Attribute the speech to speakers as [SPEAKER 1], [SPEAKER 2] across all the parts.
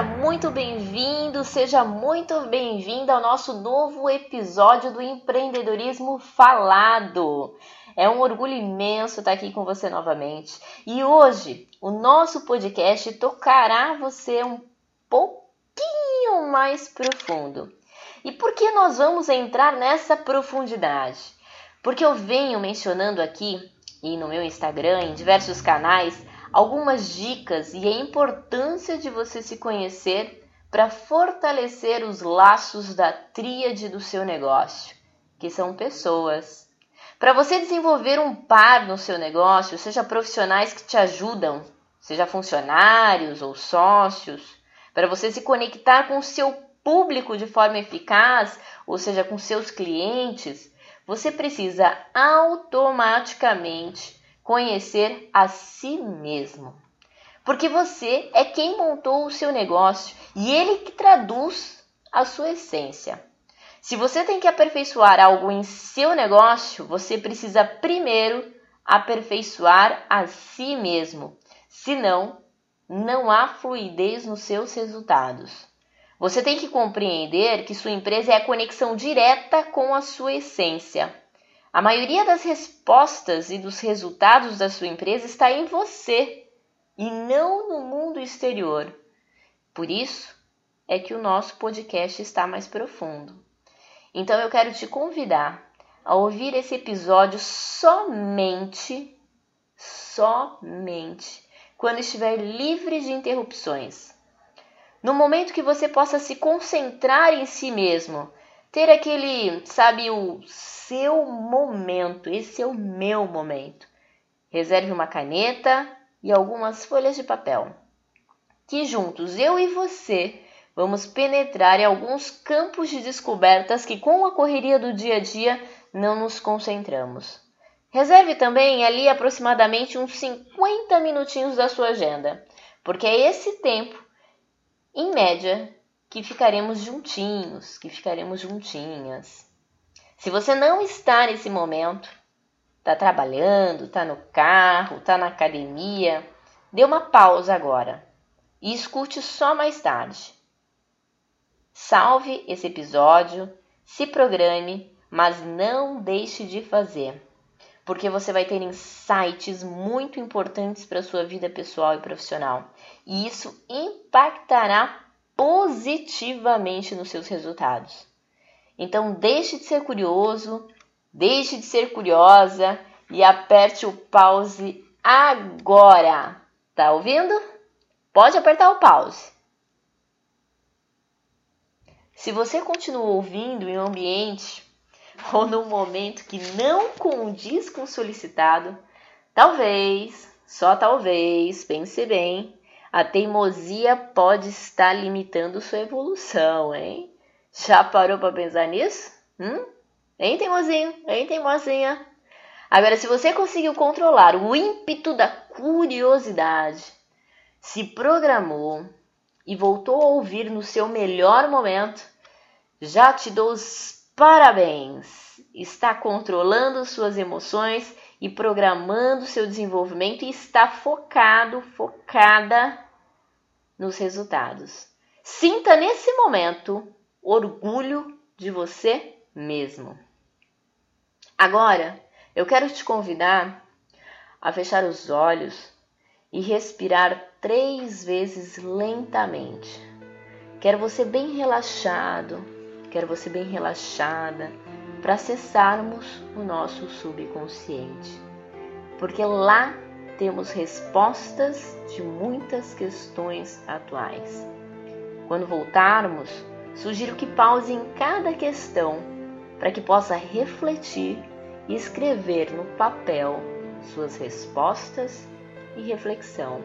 [SPEAKER 1] seja muito bem-vindo, seja muito bem-vinda ao nosso novo episódio do Empreendedorismo Falado. É um orgulho imenso estar aqui com você novamente. E hoje o nosso podcast tocará você um pouquinho mais profundo. E por que nós vamos entrar nessa profundidade? Porque eu venho mencionando aqui e no meu Instagram, em diversos canais, algumas dicas e a importância de você se conhecer para fortalecer os laços da tríade do seu negócio, que são pessoas. Para você desenvolver um par no seu negócio, seja profissionais que te ajudam, seja funcionários ou sócios, para você se conectar com o seu público de forma eficaz, ou seja, com seus clientes, você precisa automaticamente conhecer a si mesmo. Porque você é quem montou o seu negócio e ele que traduz a sua essência. Se você tem que aperfeiçoar algo em seu negócio, você precisa primeiro aperfeiçoar a si mesmo. Senão, não há fluidez nos seus resultados. Você tem que compreender que sua empresa é a conexão direta com a sua essência. A maioria das respostas e dos resultados da sua empresa está em você e não no mundo exterior. Por isso é que o nosso podcast está mais profundo. Então eu quero te convidar a ouvir esse episódio somente, somente quando estiver livre de interrupções. No momento que você possa se concentrar em si mesmo, ter aquele, sabe, o seu momento. Esse é o meu momento. Reserve uma caneta e algumas folhas de papel. Que juntos, eu e você, vamos penetrar em alguns campos de descobertas que, com a correria do dia a dia, não nos concentramos. Reserve também ali aproximadamente uns 50 minutinhos da sua agenda, porque é esse tempo, em média, que ficaremos juntinhos, que ficaremos juntinhas. Se você não está nesse momento, está trabalhando, está no carro, está na academia, dê uma pausa agora e escute só mais tarde. Salve esse episódio, se programe, mas não deixe de fazer, porque você vai ter insights muito importantes para a sua vida pessoal e profissional, e isso impactará positivamente nos seus resultados. Então deixe de ser curioso, deixe de ser curiosa e aperte o pause agora. Tá ouvindo? Pode apertar o pause. Se você continua ouvindo em um ambiente ou num momento que não condiz com o solicitado, talvez, só talvez, pense bem, a teimosia pode estar limitando sua evolução, hein? Já parou para pensar nisso? Hum? Hein, teimosinho? Hein, teimosinha? Agora, se você conseguiu controlar o ímpeto da curiosidade, se programou e voltou a ouvir no seu melhor momento, já te dou os parabéns! Está controlando suas emoções e programando seu desenvolvimento e está focado, focada nos resultados. Sinta nesse momento orgulho de você mesmo. Agora, eu quero te convidar a fechar os olhos e respirar três vezes lentamente. Quero você bem relaxado, quero você bem relaxada para acessarmos o nosso subconsciente, porque lá temos respostas de muitas questões atuais. Quando voltarmos, Sugiro que pause em cada questão para que possa refletir e escrever no papel suas respostas e reflexão.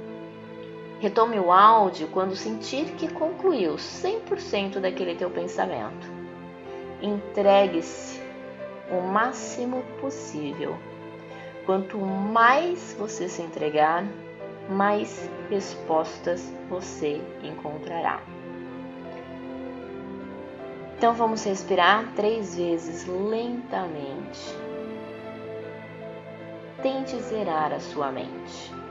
[SPEAKER 1] Retome o áudio quando sentir que concluiu 100% daquele teu pensamento. Entregue-se o máximo possível. Quanto mais você se entregar, mais respostas você encontrará. Então vamos respirar três vezes lentamente. Tente zerar a sua mente.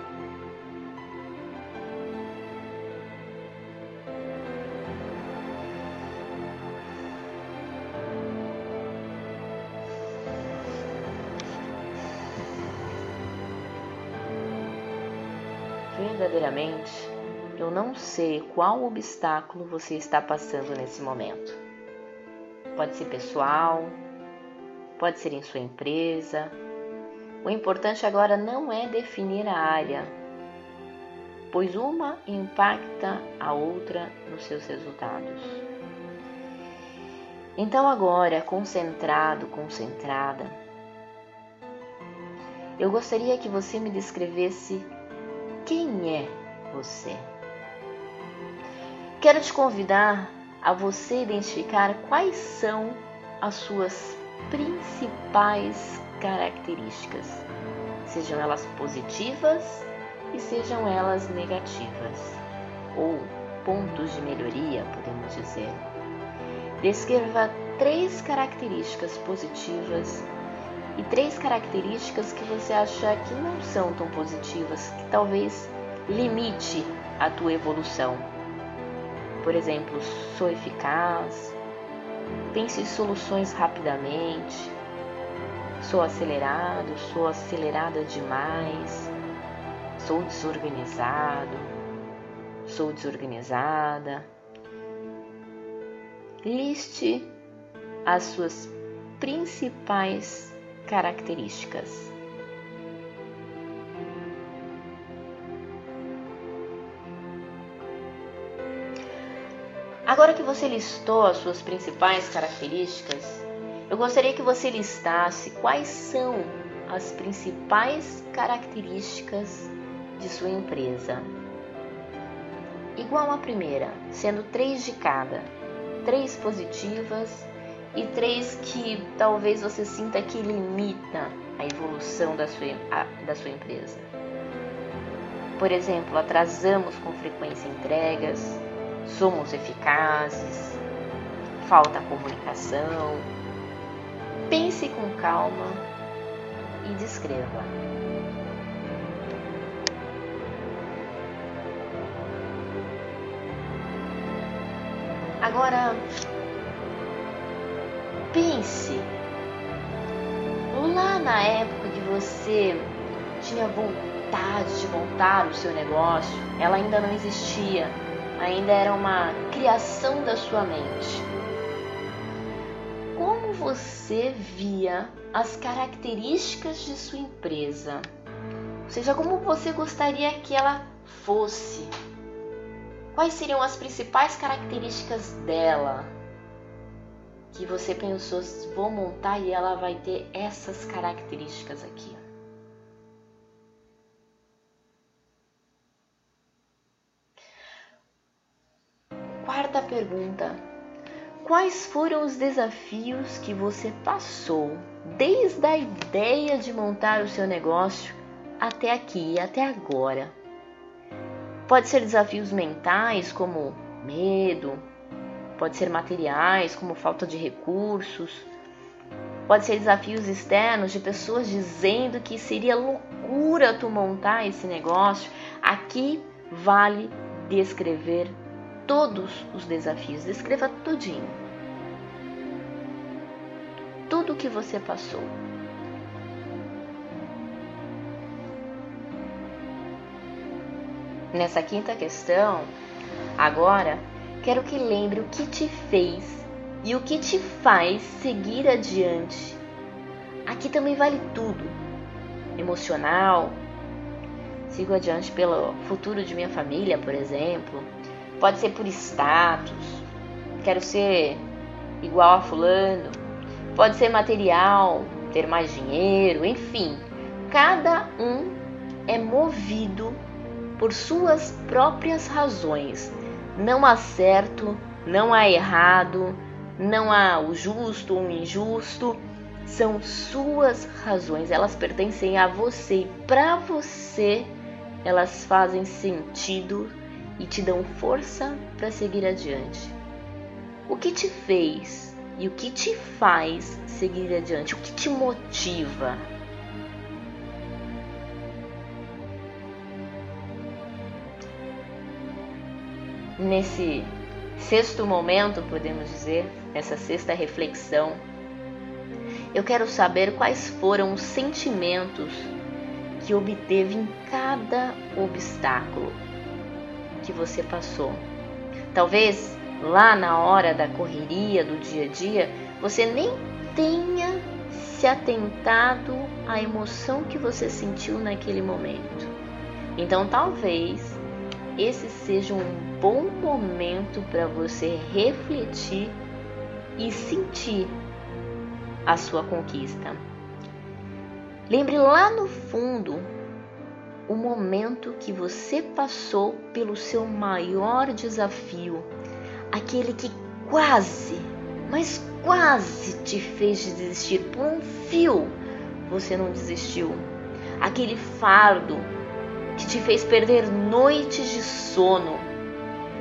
[SPEAKER 1] Verdadeiramente, eu não sei qual obstáculo você está passando nesse momento. Pode ser pessoal, pode ser em sua empresa. O importante agora não é definir a área, pois uma impacta a outra nos seus resultados. Então, agora, concentrado, concentrada, eu gostaria que você me descrevesse quem é você. Quero te convidar a você identificar quais são as suas principais características, sejam elas positivas e sejam elas negativas, ou pontos de melhoria, podemos dizer. Descreva três características positivas e três características que você acha que não são tão positivas, que talvez limite a tua evolução. Por exemplo, sou eficaz, pense em soluções rapidamente, sou acelerado, sou acelerada demais, sou desorganizado, sou desorganizada. Liste as suas principais características. Agora que você listou as suas principais características, eu gostaria que você listasse quais são as principais características de sua empresa. Igual à primeira, sendo três de cada, três positivas e três que talvez você sinta que limita a evolução da sua, a, da sua empresa. Por exemplo, atrasamos com frequência entregas, somos eficazes, falta comunicação. Pense com calma e descreva. Agora, pense lá na época que você tinha vontade de montar o seu negócio, ela ainda não existia, ainda era uma criação da sua mente. Como você via as características de sua empresa? Ou seja, como você gostaria que ela fosse? Quais seriam as principais características dela? Que você pensou, vou montar e ela vai ter essas características aqui. Quarta pergunta: Quais foram os desafios que você passou desde a ideia de montar o seu negócio até aqui, até agora? Pode ser desafios mentais, como medo, pode ser materiais, como falta de recursos, pode ser desafios externos de pessoas dizendo que seria loucura tu montar esse negócio. Aqui vale descrever todos os desafios, descreva tudinho. Tudo que você passou. Nessa quinta questão, agora quero que lembre o que te fez e o que te faz seguir adiante. Aqui também vale tudo: emocional, sigo adiante pelo futuro de minha família, por exemplo. Pode ser por status, quero ser igual a Fulano. Pode ser material, ter mais dinheiro, enfim. Cada um é movido por suas próprias razões. Não há certo, não há errado, não há o justo ou o injusto. São suas razões, elas pertencem a você e para você elas fazem sentido e te dão força para seguir adiante. O que te fez e o que te faz seguir adiante? O que te motiva? Nesse sexto momento, podemos dizer, nessa sexta reflexão, eu quero saber quais foram os sentimentos que obteve em cada obstáculo que você passou. Talvez lá na hora da correria do dia a dia você nem tenha se atentado à emoção que você sentiu naquele momento. Então, talvez esse seja um bom momento para você refletir e sentir a sua conquista. Lembre lá no fundo o momento que você passou pelo seu maior desafio, aquele que quase, mas quase te fez desistir por um fio. Você não desistiu. Aquele fardo que te fez perder noites de sono,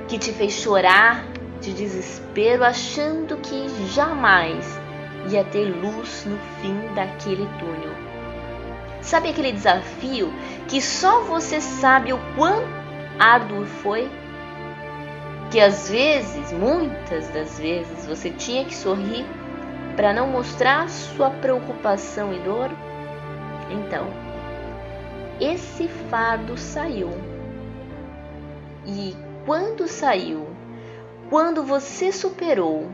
[SPEAKER 1] que te fez chorar de desespero achando que jamais ia ter luz no fim daquele túnel. Sabe aquele desafio que só você sabe o quão árduo foi? Que às vezes, muitas das vezes, você tinha que sorrir para não mostrar sua preocupação e dor? Então, esse fardo saiu. E quando saiu, quando você superou,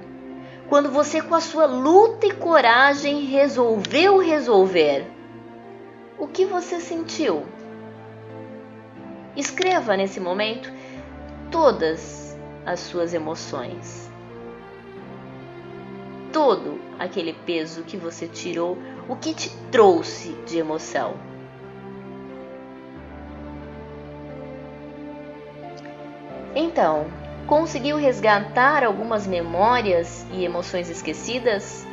[SPEAKER 1] quando você com a sua luta e coragem resolveu resolver, o que você sentiu. Escreva nesse momento todas as suas emoções. Todo aquele peso que você tirou, o que te trouxe de emoção. Então, conseguiu resgatar algumas memórias e emoções esquecidas?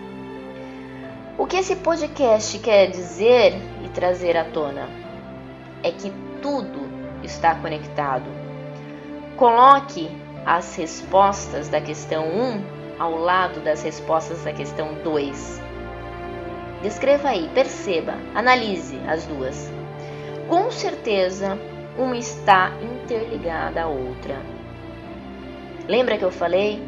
[SPEAKER 1] O que esse podcast quer dizer e trazer à tona é que tudo está conectado. Coloque as respostas da questão 1 ao lado das respostas da questão 2. Descreva aí, perceba, analise as duas. Com certeza, uma está interligada à outra. Lembra que eu falei?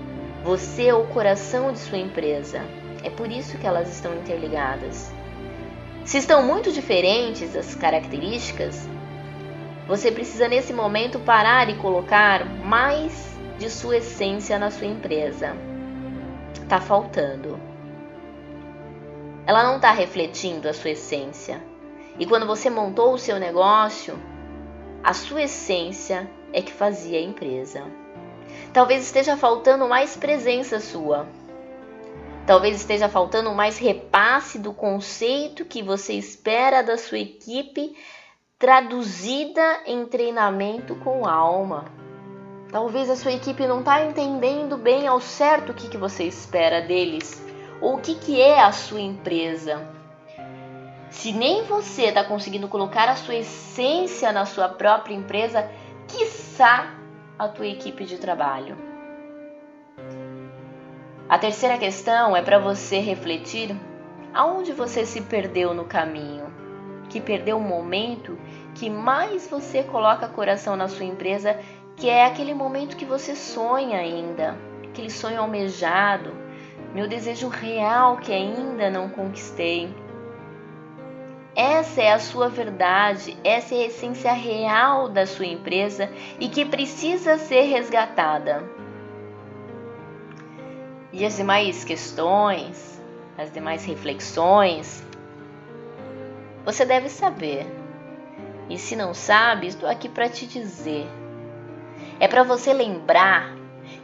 [SPEAKER 1] Você é o coração de sua empresa. É por isso que elas estão interligadas. Se estão muito diferentes as características, você precisa nesse momento parar e colocar mais de sua essência na sua empresa. Está faltando. Ela não está refletindo a sua essência. E quando você montou o seu negócio, a sua essência é que fazia a empresa. Talvez esteja faltando mais presença sua. Talvez esteja faltando mais repasse do conceito que você espera da sua equipe traduzida em treinamento com alma. Talvez a sua equipe não está entendendo bem ao certo o que, que você espera deles ou o que, que é a sua empresa. Se nem você está conseguindo colocar a sua essência na sua própria empresa, quiçá a tua equipe de trabalho. A terceira questão é para você refletir aonde você se perdeu no caminho, que perdeu o momento que mais você coloca coração na sua empresa, que é aquele momento que você sonha ainda, aquele sonho almejado, meu desejo real que ainda não conquistei. Essa é a sua verdade, essa é a essência real da sua empresa e que precisa ser resgatada. E as demais questões, as demais reflexões, você deve saber. E se não sabe, estou aqui para te dizer. É para você lembrar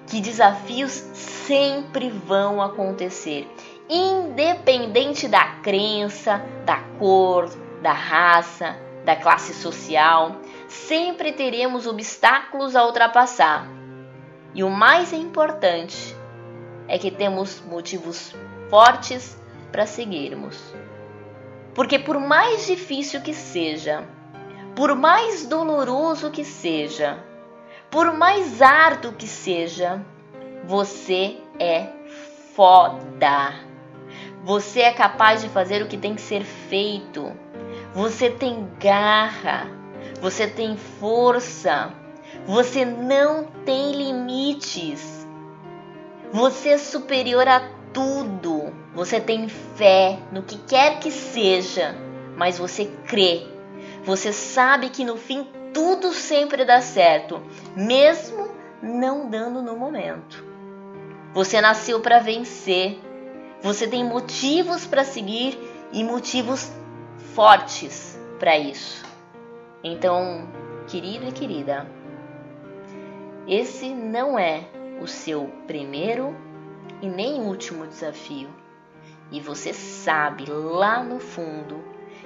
[SPEAKER 1] que desafios sempre vão acontecer, independente da crença, da cor, da raça, da classe social, sempre teremos obstáculos a ultrapassar. E o mais importante é que temos motivos fortes para seguirmos. Porque por mais difícil que seja, por mais doloroso que seja, por mais árduo que seja, você é foda. Você é capaz de fazer o que tem que ser feito. Você tem garra. Você tem força. Você não tem limites. Você é superior a tudo. Você tem fé no que quer que seja, mas você crê. Você sabe que no fim tudo sempre dá certo, mesmo não dando no momento. Você nasceu para vencer. Você tem motivos para seguir e motivos fortes para isso. Então, querido e querida, esse não é o seu primeiro e nem último desafio. E você sabe lá no fundo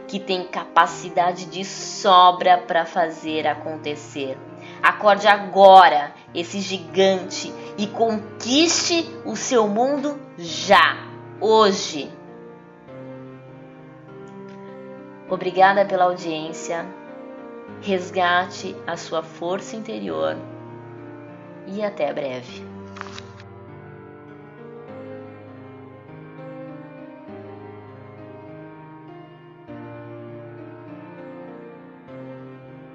[SPEAKER 1] que tem capacidade de sobra para fazer acontecer. Acorde agora esse gigante e conquiste o seu mundo já, hoje. Obrigada pela audiência. Resgate a sua força interior e até breve.